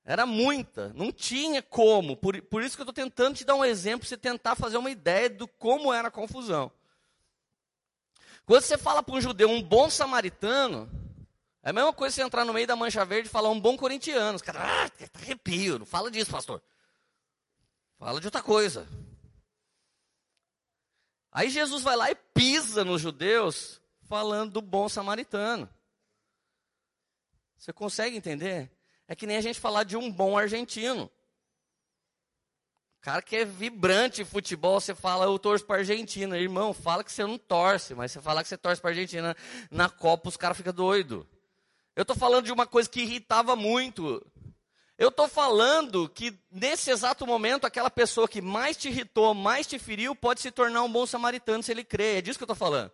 Era muita, não tinha como. Por, por isso que eu estou tentando te dar um exemplo, para você tentar fazer uma ideia do como era a confusão. Quando você fala para um judeu um bom samaritano, é a mesma coisa você entrar no meio da mancha verde e falar um bom corintiano. Os caras, ah, arrepio, não fala disso, pastor. Fala de outra coisa. Aí Jesus vai lá e pisa nos judeus, falando do bom samaritano. Você consegue entender? É que nem a gente falar de um bom argentino. Cara que é vibrante em futebol, você fala, eu torço para Argentina. Irmão, fala que você não torce, mas você fala que você torce para Argentina na Copa, os caras ficam doidos. Eu estou falando de uma coisa que irritava muito eu estou falando que nesse exato momento, aquela pessoa que mais te irritou, mais te feriu, pode se tornar um bom samaritano se ele crer. É disso que eu estou falando.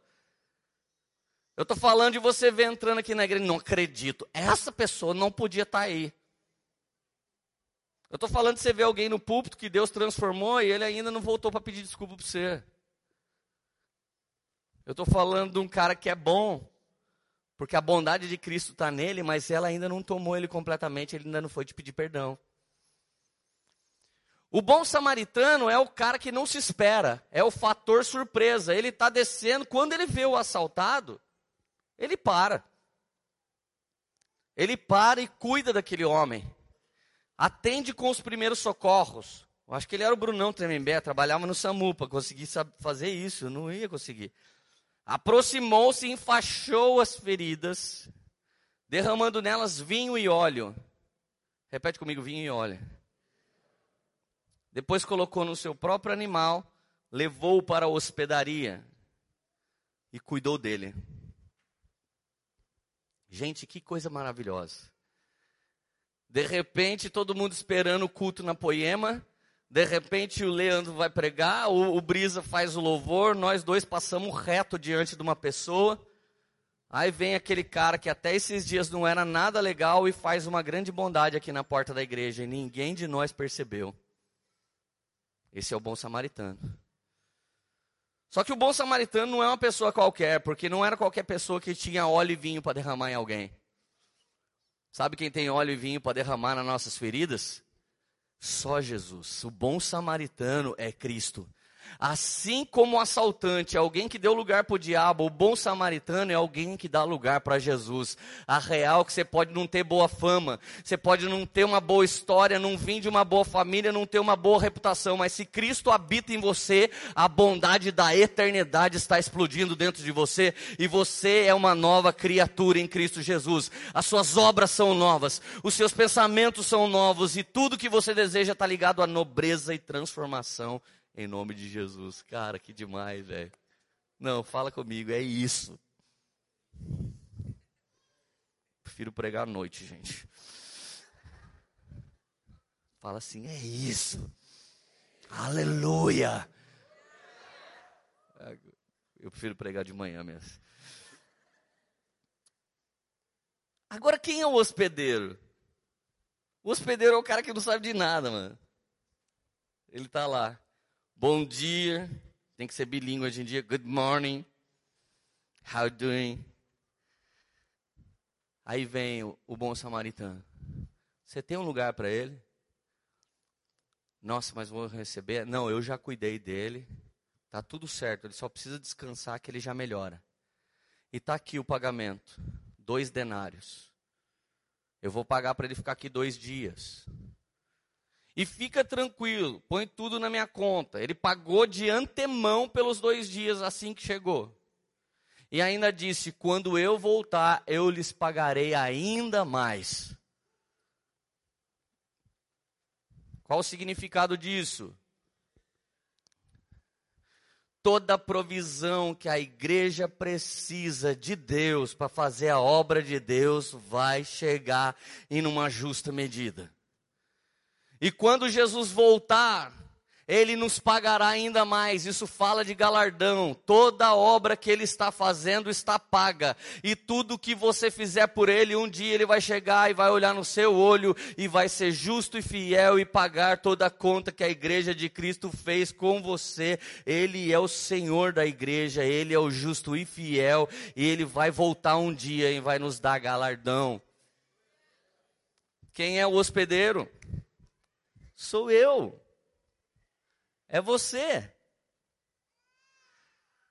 Eu estou falando de você ver entrando aqui na igreja, não acredito. Essa pessoa não podia estar tá aí. Eu estou falando de você ver alguém no púlpito que Deus transformou e ele ainda não voltou para pedir desculpa para você. Eu estou falando de um cara que é bom, porque a bondade de Cristo está nele, mas ela ainda não tomou ele completamente, ele ainda não foi te pedir perdão. O bom samaritano é o cara que não se espera, é o fator surpresa. Ele está descendo, quando ele vê o assaltado, ele para. Ele para e cuida daquele homem. Atende com os primeiros socorros. Eu acho que ele era o Brunão Tremembé, trabalhava no SAMU para conseguir fazer isso, não ia conseguir. Aproximou-se e enfaixou as feridas, derramando nelas vinho e óleo. Repete comigo: vinho e óleo. Depois colocou no seu próprio animal, levou-o para a hospedaria e cuidou dele. Gente, que coisa maravilhosa. De repente, todo mundo esperando o culto na poema, de repente o Leandro vai pregar, o, o Brisa faz o louvor, nós dois passamos reto diante de uma pessoa. Aí vem aquele cara que até esses dias não era nada legal e faz uma grande bondade aqui na porta da igreja e ninguém de nós percebeu. Esse é o bom samaritano. Só que o bom samaritano não é uma pessoa qualquer, porque não era qualquer pessoa que tinha óleo e vinho para derramar em alguém. Sabe quem tem óleo e vinho para derramar nas nossas feridas? Só Jesus. O bom samaritano é Cristo. Assim como o assaltante é alguém que deu lugar para o diabo, o bom samaritano é alguém que dá lugar para Jesus. A real é que você pode não ter boa fama, você pode não ter uma boa história, não vir de uma boa família, não ter uma boa reputação, mas se Cristo habita em você, a bondade da eternidade está explodindo dentro de você e você é uma nova criatura em Cristo Jesus. As suas obras são novas, os seus pensamentos são novos e tudo que você deseja está ligado à nobreza e transformação em nome de Jesus. Cara, que demais, velho. Não, fala comigo, é isso. Prefiro pregar à noite, gente. Fala assim, é isso. Aleluia. Eu prefiro pregar de manhã mesmo. Agora, quem é o hospedeiro? O hospedeiro é o cara que não sabe de nada, mano. Ele está lá. Bom dia. Tem que ser bilíngue hoje em dia. Good morning. How you doing? Aí vem o, o bom samaritano. Você tem um lugar para ele? Nossa, mas vou receber? Não, eu já cuidei dele. Tá tudo certo, ele só precisa descansar que ele já melhora. E tá aqui o pagamento, dois denários. Eu vou pagar para ele ficar aqui dois dias. E fica tranquilo, põe tudo na minha conta. Ele pagou de antemão pelos dois dias assim que chegou. E ainda disse: quando eu voltar, eu lhes pagarei ainda mais. Qual o significado disso? Toda provisão que a igreja precisa de Deus para fazer a obra de Deus vai chegar em uma justa medida. E quando Jesus voltar, ele nos pagará ainda mais. Isso fala de galardão. Toda obra que ele está fazendo está paga. E tudo que você fizer por ele, um dia ele vai chegar e vai olhar no seu olho e vai ser justo e fiel e pagar toda a conta que a igreja de Cristo fez com você. Ele é o Senhor da igreja, ele é o justo e fiel. E ele vai voltar um dia e vai nos dar galardão. Quem é o hospedeiro? Sou eu. É você.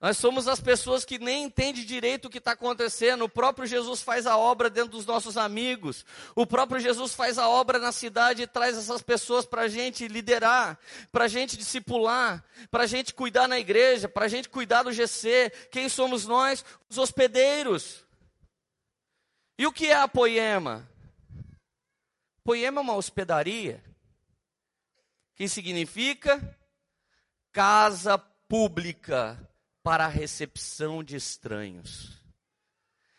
Nós somos as pessoas que nem entendem direito o que está acontecendo. O próprio Jesus faz a obra dentro dos nossos amigos. O próprio Jesus faz a obra na cidade e traz essas pessoas para a gente liderar, para a gente discipular, para a gente cuidar na igreja, para a gente cuidar do GC. Quem somos nós? Os hospedeiros. E o que é a Poema? Poema é uma hospedaria. Que significa casa pública para a recepção de estranhos.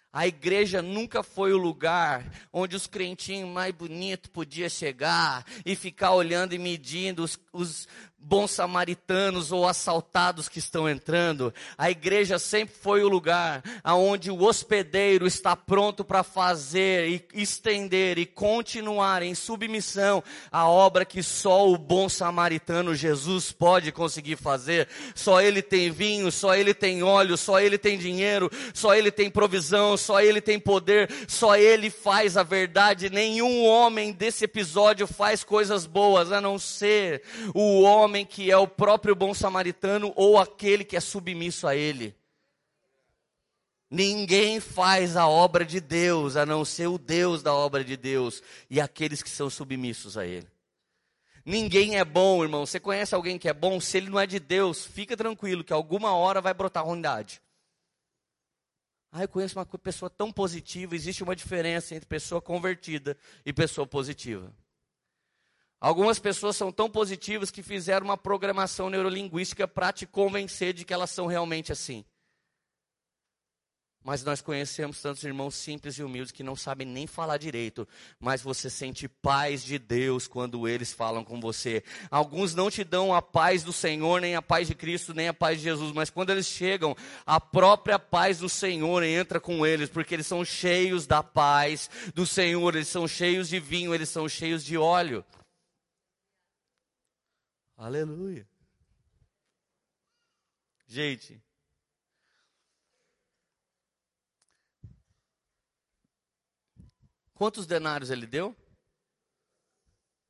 A igreja nunca foi o lugar onde os crentinhos mais bonitos podiam chegar e ficar olhando e medindo os, os, bons samaritanos ou assaltados que estão entrando. A igreja sempre foi o lugar aonde o hospedeiro está pronto para fazer e estender e continuar em submissão a obra que só o bom samaritano Jesus pode conseguir fazer. Só ele tem vinho, só ele tem óleo, só ele tem dinheiro, só ele tem provisão, só ele tem poder, só ele faz a verdade. Nenhum homem desse episódio faz coisas boas a não ser o homem homem que é o próprio bom samaritano ou aquele que é submisso a ele. Ninguém faz a obra de Deus a não ser o Deus da obra de Deus e aqueles que são submissos a ele. Ninguém é bom, irmão. Você conhece alguém que é bom? Se ele não é de Deus, fica tranquilo que alguma hora vai brotar ruindade. Ah, eu conheço uma pessoa tão positiva. Existe uma diferença entre pessoa convertida e pessoa positiva. Algumas pessoas são tão positivas que fizeram uma programação neurolinguística para te convencer de que elas são realmente assim. Mas nós conhecemos tantos irmãos simples e humildes que não sabem nem falar direito, mas você sente paz de Deus quando eles falam com você. Alguns não te dão a paz do Senhor, nem a paz de Cristo, nem a paz de Jesus, mas quando eles chegam, a própria paz do Senhor entra com eles, porque eles são cheios da paz do Senhor, eles são cheios de vinho, eles são cheios de óleo. Aleluia. Gente, quantos denários ele deu?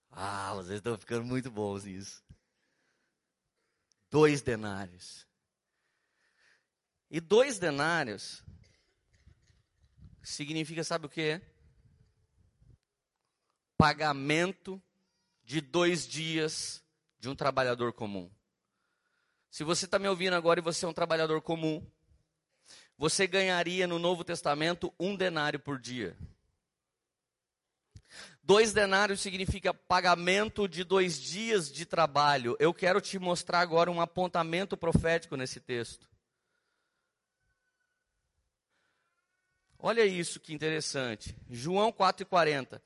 Ah, vocês estão ficando muito bons nisso. Dois denários. E dois denários significa, sabe o que? Pagamento de dois dias de um trabalhador comum. Se você está me ouvindo agora e você é um trabalhador comum, você ganharia no Novo Testamento um denário por dia. Dois denários significa pagamento de dois dias de trabalho. Eu quero te mostrar agora um apontamento profético nesse texto. Olha isso que interessante. João 4,40.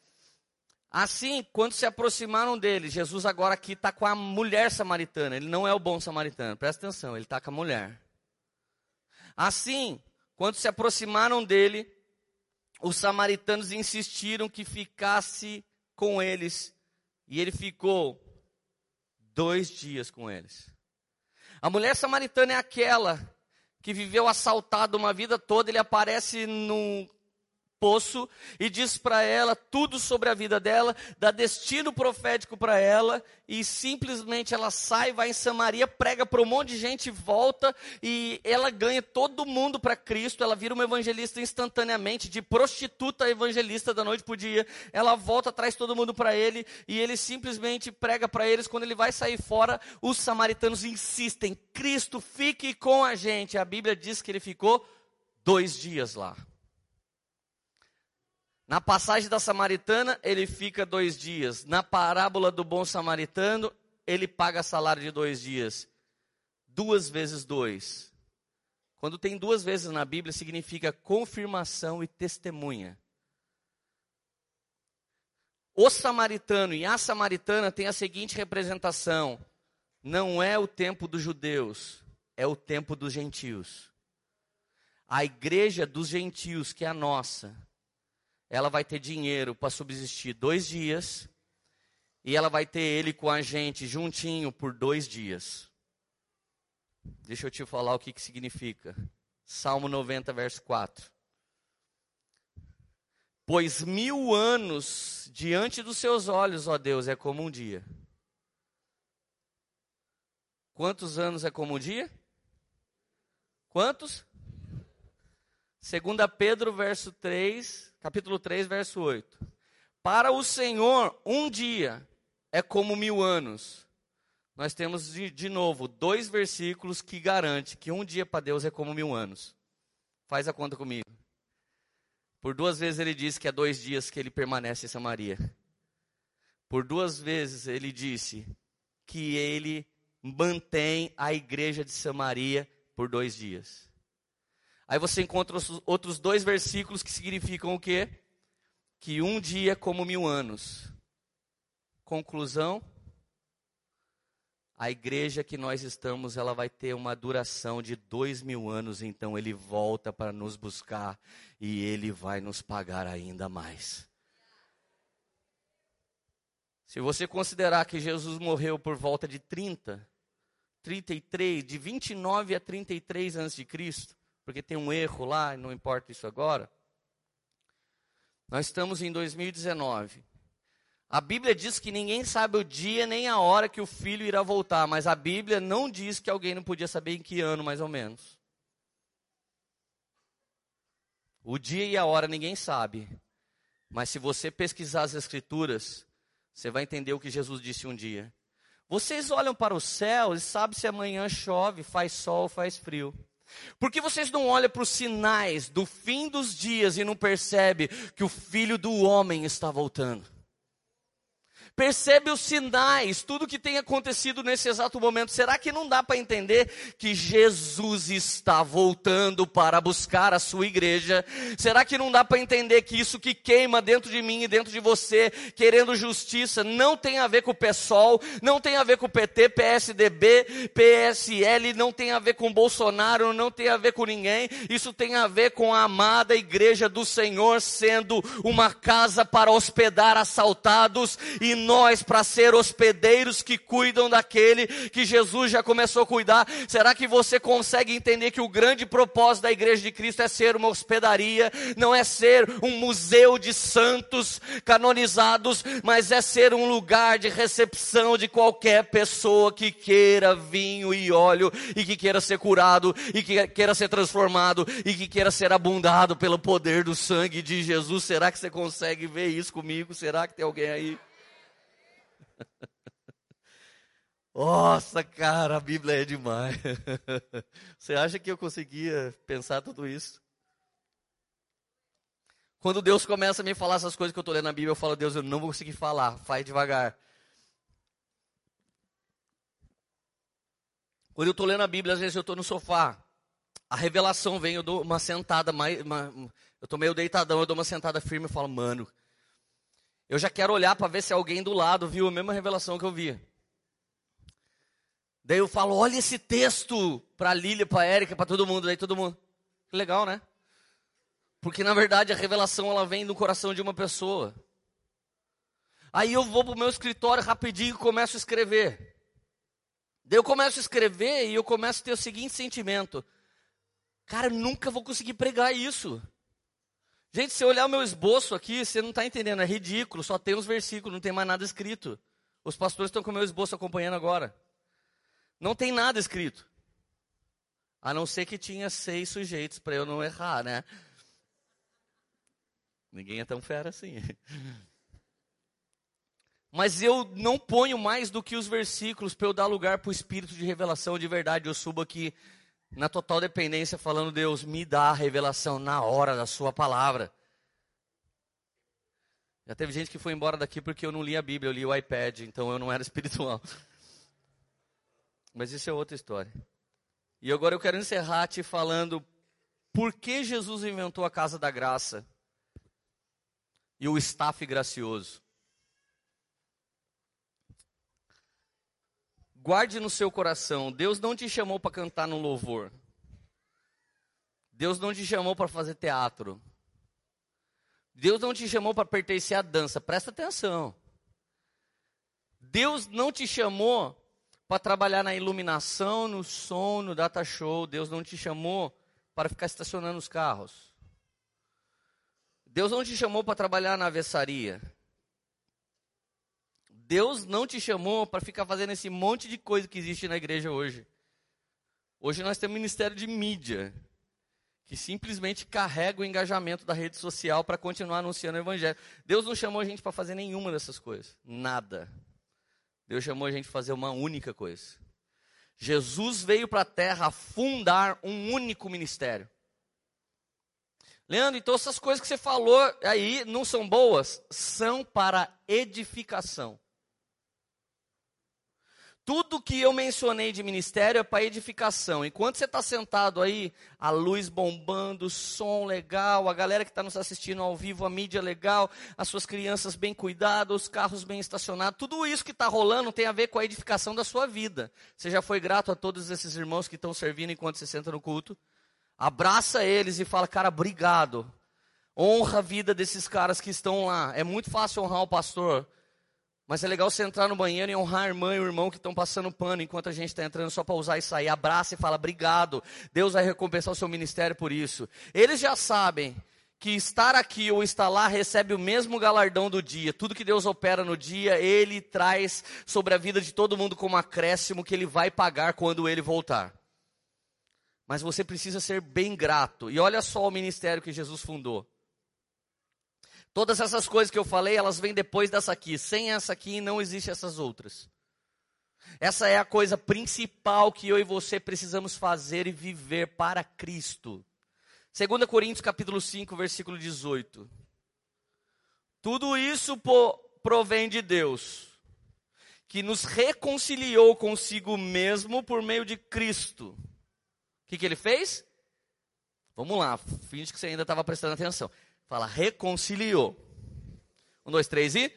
Assim, quando se aproximaram dele, Jesus agora aqui está com a mulher samaritana. Ele não é o bom samaritano, presta atenção, ele está com a mulher. Assim, quando se aproximaram dele, os samaritanos insistiram que ficasse com eles. E ele ficou dois dias com eles. A mulher samaritana é aquela que viveu assaltada uma vida toda. Ele aparece no poço e diz para ela tudo sobre a vida dela, dá destino profético para ela e simplesmente ela sai, vai em Samaria, prega para um monte de gente, volta e ela ganha todo mundo para Cristo, ela vira uma evangelista instantaneamente, de prostituta a evangelista da noite para dia, ela volta, traz todo mundo para ele e ele simplesmente prega para eles, quando ele vai sair fora, os samaritanos insistem, Cristo fique com a gente, a Bíblia diz que ele ficou dois dias lá. Na passagem da samaritana, ele fica dois dias. Na parábola do bom samaritano, ele paga salário de dois dias. Duas vezes dois. Quando tem duas vezes na Bíblia, significa confirmação e testemunha. O samaritano e a samaritana têm a seguinte representação: não é o tempo dos judeus, é o tempo dos gentios. A igreja dos gentios, que é a nossa, ela vai ter dinheiro para subsistir dois dias e ela vai ter ele com a gente juntinho por dois dias. Deixa eu te falar o que, que significa. Salmo 90, verso 4. Pois mil anos diante dos seus olhos, ó Deus, é como um dia. Quantos anos é como um dia? Quantos? Segunda Pedro, verso 3, capítulo 3, verso 8. Para o Senhor, um dia é como mil anos. Nós temos de, de novo dois versículos que garante que um dia para Deus é como mil anos. Faz a conta comigo. Por duas vezes ele disse que é dois dias que ele permanece em Samaria. Por duas vezes ele disse que ele mantém a igreja de Samaria por dois dias. Aí você encontra outros dois versículos que significam o quê? Que um dia é como mil anos. Conclusão: a igreja que nós estamos, ela vai ter uma duração de dois mil anos, então ele volta para nos buscar e ele vai nos pagar ainda mais. Se você considerar que Jesus morreu por volta de 30, 33, de 29 a 33 antes de Cristo, porque tem um erro lá, não importa isso agora. Nós estamos em 2019. A Bíblia diz que ninguém sabe o dia nem a hora que o filho irá voltar, mas a Bíblia não diz que alguém não podia saber em que ano, mais ou menos. O dia e a hora ninguém sabe. Mas se você pesquisar as Escrituras, você vai entender o que Jesus disse um dia. Vocês olham para o céu e sabem se amanhã chove, faz sol, faz frio. Por que vocês não olham para os sinais do fim dos dias e não percebem que o filho do homem está voltando? Percebe os sinais, tudo que tem acontecido nesse exato momento. Será que não dá para entender que Jesus está voltando para buscar a sua igreja? Será que não dá para entender que isso que queima dentro de mim e dentro de você, querendo justiça, não tem a ver com o PSOL, não tem a ver com o PT, PSDB, PSL, não tem a ver com Bolsonaro, não tem a ver com ninguém. Isso tem a ver com a amada igreja do Senhor sendo uma casa para hospedar assaltados e nós para ser hospedeiros que cuidam daquele que Jesus já começou a cuidar? Será que você consegue entender que o grande propósito da igreja de Cristo é ser uma hospedaria, não é ser um museu de santos canonizados, mas é ser um lugar de recepção de qualquer pessoa que queira vinho e óleo e que queira ser curado e que queira ser transformado e que queira ser abundado pelo poder do sangue de Jesus. Será que você consegue ver isso comigo? Será que tem alguém aí? Nossa, cara, a Bíblia é demais. Você acha que eu conseguia pensar tudo isso? Quando Deus começa a me falar essas coisas que eu estou lendo na Bíblia, eu falo, Deus, eu não vou conseguir falar, faz devagar. Quando eu estou lendo a Bíblia, às vezes eu estou no sofá, a revelação vem, eu dou uma sentada mais, uma, eu estou meio deitadão, eu dou uma sentada firme e falo, mano, eu já quero olhar para ver se alguém do lado viu a mesma revelação que eu vi. Daí eu falo, olha esse texto para Lília, para Érica, para todo mundo. Daí todo mundo, que legal, né? Porque na verdade a revelação ela vem do coração de uma pessoa. Aí eu vou para o meu escritório rapidinho e começo a escrever. Daí eu começo a escrever e eu começo a ter o seguinte sentimento: Cara, nunca vou conseguir pregar isso. Gente, se olhar o meu esboço aqui, você não está entendendo, é ridículo, só tem os versículos, não tem mais nada escrito. Os pastores estão com o meu esboço acompanhando agora. Não tem nada escrito. A não ser que tinha seis sujeitos para eu não errar, né? Ninguém é tão fera assim. Mas eu não ponho mais do que os versículos para eu dar lugar para o espírito de revelação de verdade. Eu subo aqui na total dependência, falando: Deus, me dá a revelação na hora da Sua palavra. Já teve gente que foi embora daqui porque eu não li a Bíblia, eu li o iPad, então eu não era espiritual. Mas isso é outra história. E agora eu quero encerrar te falando por que Jesus inventou a casa da graça e o staff gracioso. Guarde no seu coração, Deus não te chamou para cantar no louvor. Deus não te chamou para fazer teatro. Deus não te chamou para pertencer à dança. Presta atenção. Deus não te chamou para trabalhar na iluminação, no som, no data show. Deus não te chamou para ficar estacionando os carros. Deus não te chamou para trabalhar na avessaria. Deus não te chamou para ficar fazendo esse monte de coisa que existe na igreja hoje. Hoje nós temos ministério de mídia, que simplesmente carrega o engajamento da rede social para continuar anunciando o evangelho. Deus não chamou a gente para fazer nenhuma dessas coisas. Nada. Deus chamou a gente para fazer uma única coisa. Jesus veio para a terra fundar um único ministério. Leandro, então essas coisas que você falou aí não são boas? São para edificação. Tudo que eu mencionei de ministério é para edificação. Enquanto você está sentado aí, a luz bombando, o som legal, a galera que está nos assistindo ao vivo, a mídia legal, as suas crianças bem cuidadas, os carros bem estacionados, tudo isso que está rolando tem a ver com a edificação da sua vida. Você já foi grato a todos esses irmãos que estão servindo enquanto você senta no culto? Abraça eles e fala, cara, obrigado. Honra a vida desses caras que estão lá. É muito fácil honrar o pastor. Mas é legal você entrar no banheiro e honrar a irmã e o irmão que estão passando pano enquanto a gente está entrando só para usar e sair. Abraça e fala, obrigado. Deus vai recompensar o seu ministério por isso. Eles já sabem que estar aqui ou estar lá recebe o mesmo galardão do dia. Tudo que Deus opera no dia, Ele traz sobre a vida de todo mundo como acréscimo que Ele vai pagar quando Ele voltar. Mas você precisa ser bem grato. E olha só o ministério que Jesus fundou. Todas essas coisas que eu falei, elas vêm depois dessa aqui. Sem essa aqui não existe essas outras. Essa é a coisa principal que eu e você precisamos fazer e viver para Cristo. 2 Coríntios capítulo 5, versículo 18. Tudo isso provém de Deus, que nos reconciliou consigo mesmo por meio de Cristo. O que, que ele fez? Vamos lá, finge que você ainda estava prestando atenção. Fala, reconciliou. Um, dois, três e.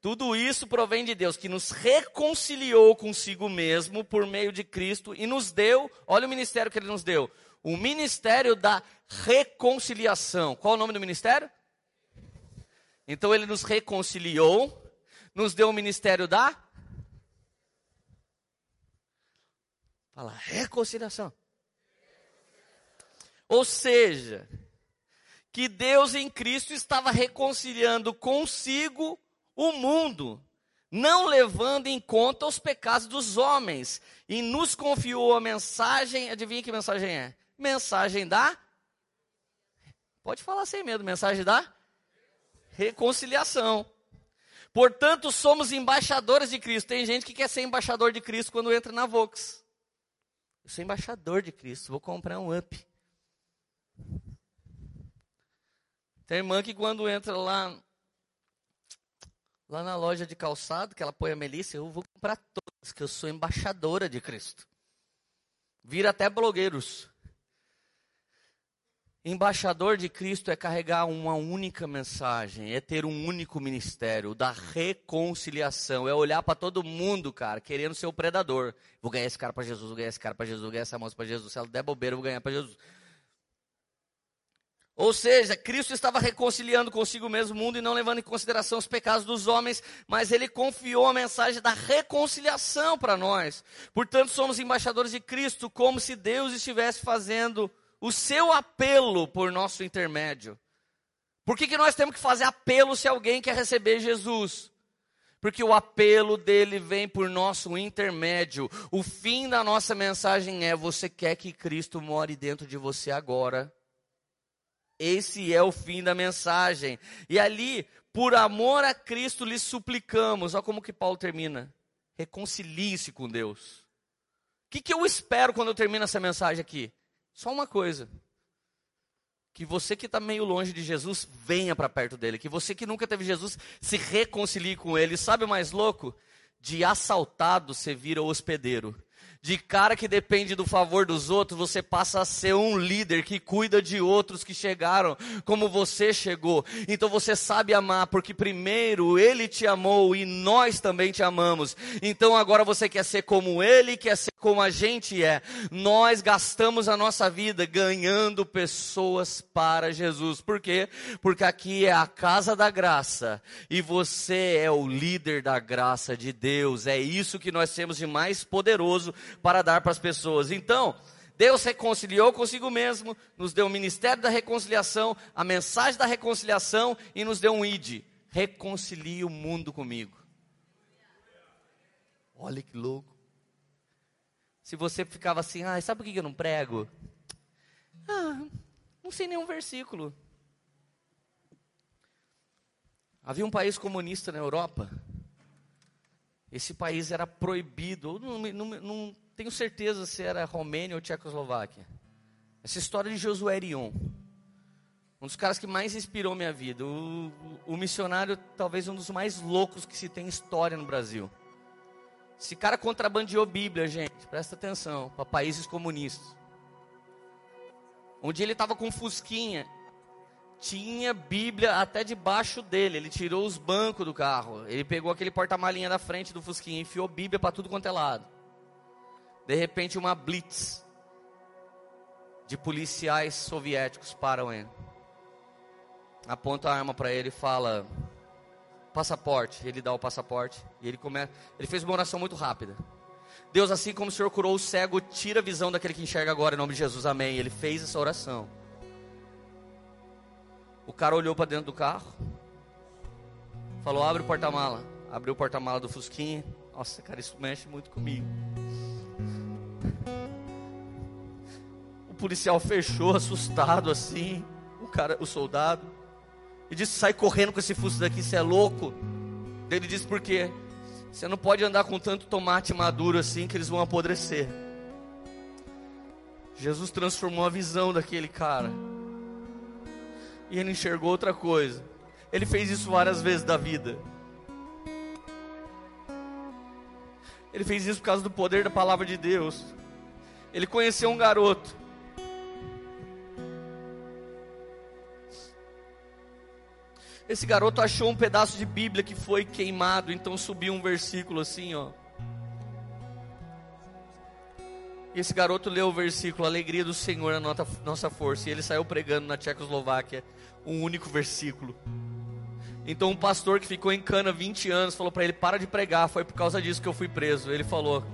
Tudo isso provém de Deus, que nos reconciliou consigo mesmo por meio de Cristo e nos deu, olha o ministério que ele nos deu, o ministério da reconciliação. Qual é o nome do ministério? Então ele nos reconciliou, nos deu o ministério da. Fala, reconciliação. Ou seja, que Deus em Cristo estava reconciliando consigo o mundo, não levando em conta os pecados dos homens, e nos confiou a mensagem, adivinha que mensagem é? Mensagem da Pode falar sem medo, mensagem da reconciliação. Portanto, somos embaixadores de Cristo. Tem gente que quer ser embaixador de Cristo quando entra na Vox. Eu sou embaixador de Cristo, vou comprar um up. Tem irmã que quando entra lá, lá na loja de calçado, que ela põe a Melissa, eu vou comprar todas, que eu sou embaixadora de Cristo. Vira até blogueiros. Embaixador de Cristo é carregar uma única mensagem, é ter um único ministério, da reconciliação, é olhar para todo mundo, cara, querendo ser o predador. Vou ganhar esse cara para Jesus, vou ganhar esse cara para Jesus, vou ganhar essa moça para Jesus. Se ela der bobeira, eu vou ganhar para Jesus. Ou seja, Cristo estava reconciliando consigo mesmo o mundo e não levando em consideração os pecados dos homens, mas ele confiou a mensagem da reconciliação para nós. Portanto, somos embaixadores de Cristo, como se Deus estivesse fazendo o seu apelo por nosso intermédio. Por que, que nós temos que fazer apelo se alguém quer receber Jesus? Porque o apelo dele vem por nosso intermédio. O fim da nossa mensagem é: você quer que Cristo more dentro de você agora? Esse é o fim da mensagem. E ali, por amor a Cristo, lhe suplicamos. Olha como que Paulo termina. Reconcilie-se com Deus. O que, que eu espero quando eu termino essa mensagem aqui? Só uma coisa. Que você que está meio longe de Jesus, venha para perto dele. Que você que nunca teve Jesus, se reconcilie com ele. Sabe o mais louco? De assaltado, você vira hospedeiro de cara que depende do favor dos outros, você passa a ser um líder que cuida de outros que chegaram como você chegou. Então você sabe amar, porque primeiro ele te amou e nós também te amamos. Então agora você quer ser como ele, quer ser como a gente é. Nós gastamos a nossa vida ganhando pessoas para Jesus. Por quê? Porque aqui é a casa da graça e você é o líder da graça de Deus. É isso que nós temos de mais poderoso para dar para as pessoas. Então, Deus reconciliou consigo mesmo, nos deu o ministério da reconciliação, a mensagem da reconciliação e nos deu um id. Reconcilie o mundo comigo. Olha que louco. Se você ficava assim, ah, sabe por que eu não prego? Ah, não sei nenhum versículo. Havia um país comunista na Europa. Esse país era proibido, não, não, não tenho certeza se era Romênia ou Tchecoslováquia. Essa história de Josué Erion. Um dos caras que mais inspirou minha vida. O, o, missionário, talvez um dos mais loucos que se tem história no Brasil. Esse cara contrabandeou Bíblia, gente. Presta atenção. Para países comunistas. Um dia ele estava com um fusquinha. Tinha Bíblia até debaixo dele. Ele tirou os bancos do carro. Ele pegou aquele porta-malinha da frente do fusquinha. Enfiou Bíblia para tudo quanto é lado. De repente, uma blitz de policiais soviéticos param ele. Aponta a arma para ele e fala: passaporte. Ele dá o passaporte e ele começa. Ele fez uma oração muito rápida. Deus, assim como o Senhor curou o cego, tira a visão daquele que enxerga agora, em nome de Jesus, amém. Ele fez essa oração. O cara olhou para dentro do carro, falou: abre o porta-mala. Abriu o porta-mala do Fusquinha. Nossa, cara, isso mexe muito comigo. O policial fechou, assustado assim, o cara, o soldado, e disse: sai correndo com esse fusco daqui, você é louco. Ele disse: por quê? Você não pode andar com tanto tomate maduro assim que eles vão apodrecer. Jesus transformou a visão daquele cara. E ele enxergou outra coisa. Ele fez isso várias vezes da vida. Ele fez isso por causa do poder da palavra de Deus. Ele conheceu um garoto. Esse garoto achou um pedaço de Bíblia que foi queimado, então subiu um versículo assim, ó. Esse garoto leu o versículo: Alegria do Senhor é a nossa força. E ele saiu pregando na Tchecoslováquia um único versículo. Então um pastor que ficou em cana 20 anos falou para ele: "Para de pregar, foi por causa disso que eu fui preso". Ele falou: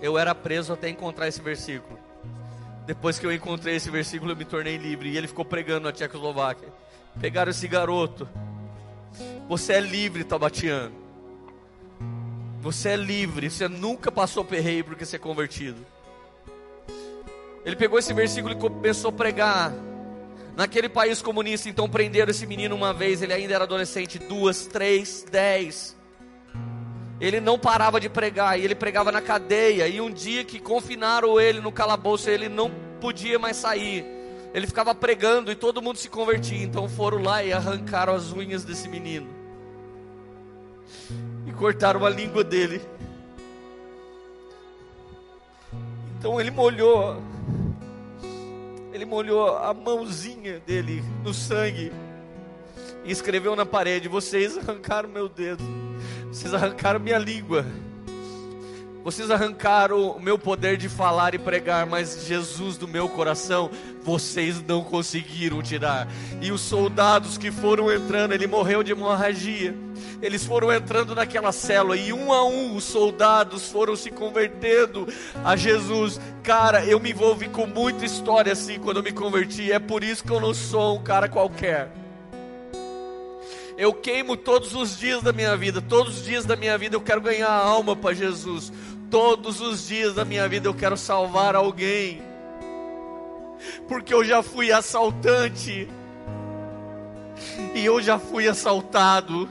"Eu era preso até encontrar esse versículo. Depois que eu encontrei esse versículo, eu me tornei livre". E ele ficou pregando na Tchecoslováquia. Pegaram esse garoto. Você é livre, Tabatiano. Você é livre, você nunca passou perreio porque você é convertido. Ele pegou esse versículo e começou a pregar naquele país comunista. Então prenderam esse menino uma vez, ele ainda era adolescente, duas, três, dez. Ele não parava de pregar, e ele pregava na cadeia. E um dia que confinaram ele no calabouço, ele não podia mais sair. Ele ficava pregando e todo mundo se convertia. Então foram lá e arrancaram as unhas desse menino. E cortaram a língua dele. Então ele molhou ele molhou a mãozinha dele no sangue e escreveu na parede: Vocês arrancaram meu dedo, vocês arrancaram minha língua, vocês arrancaram o meu poder de falar e pregar, mas Jesus do meu coração, vocês não conseguiram tirar. E os soldados que foram entrando, ele morreu de hemorragia. eles foram entrando naquela célula e um a um os soldados foram se convertendo a Jesus. Cara, eu me envolvi com muita história assim quando eu me converti. É por isso que eu não sou um cara qualquer. Eu queimo todos os dias da minha vida, todos os dias da minha vida eu quero ganhar alma para Jesus. Todos os dias da minha vida eu quero salvar alguém. Porque eu já fui assaltante. E eu já fui assaltado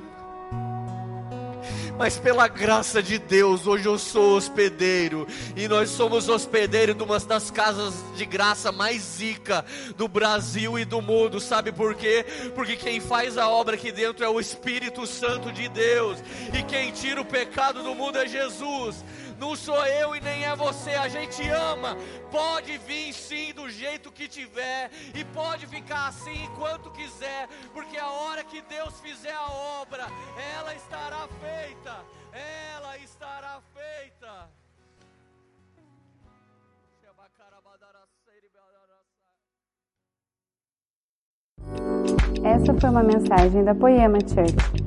mas pela graça de Deus, hoje eu sou hospedeiro, e nós somos hospedeiro de uma das casas de graça mais zica do Brasil e do mundo, sabe por quê? Porque quem faz a obra aqui dentro é o Espírito Santo de Deus, e quem tira o pecado do mundo é Jesus. Não sou eu e nem é você, a gente ama. Pode vir sim do jeito que tiver e pode ficar assim enquanto quiser, porque a hora que Deus fizer a obra, ela estará feita. Ela estará feita. Essa foi uma mensagem da Poema Church.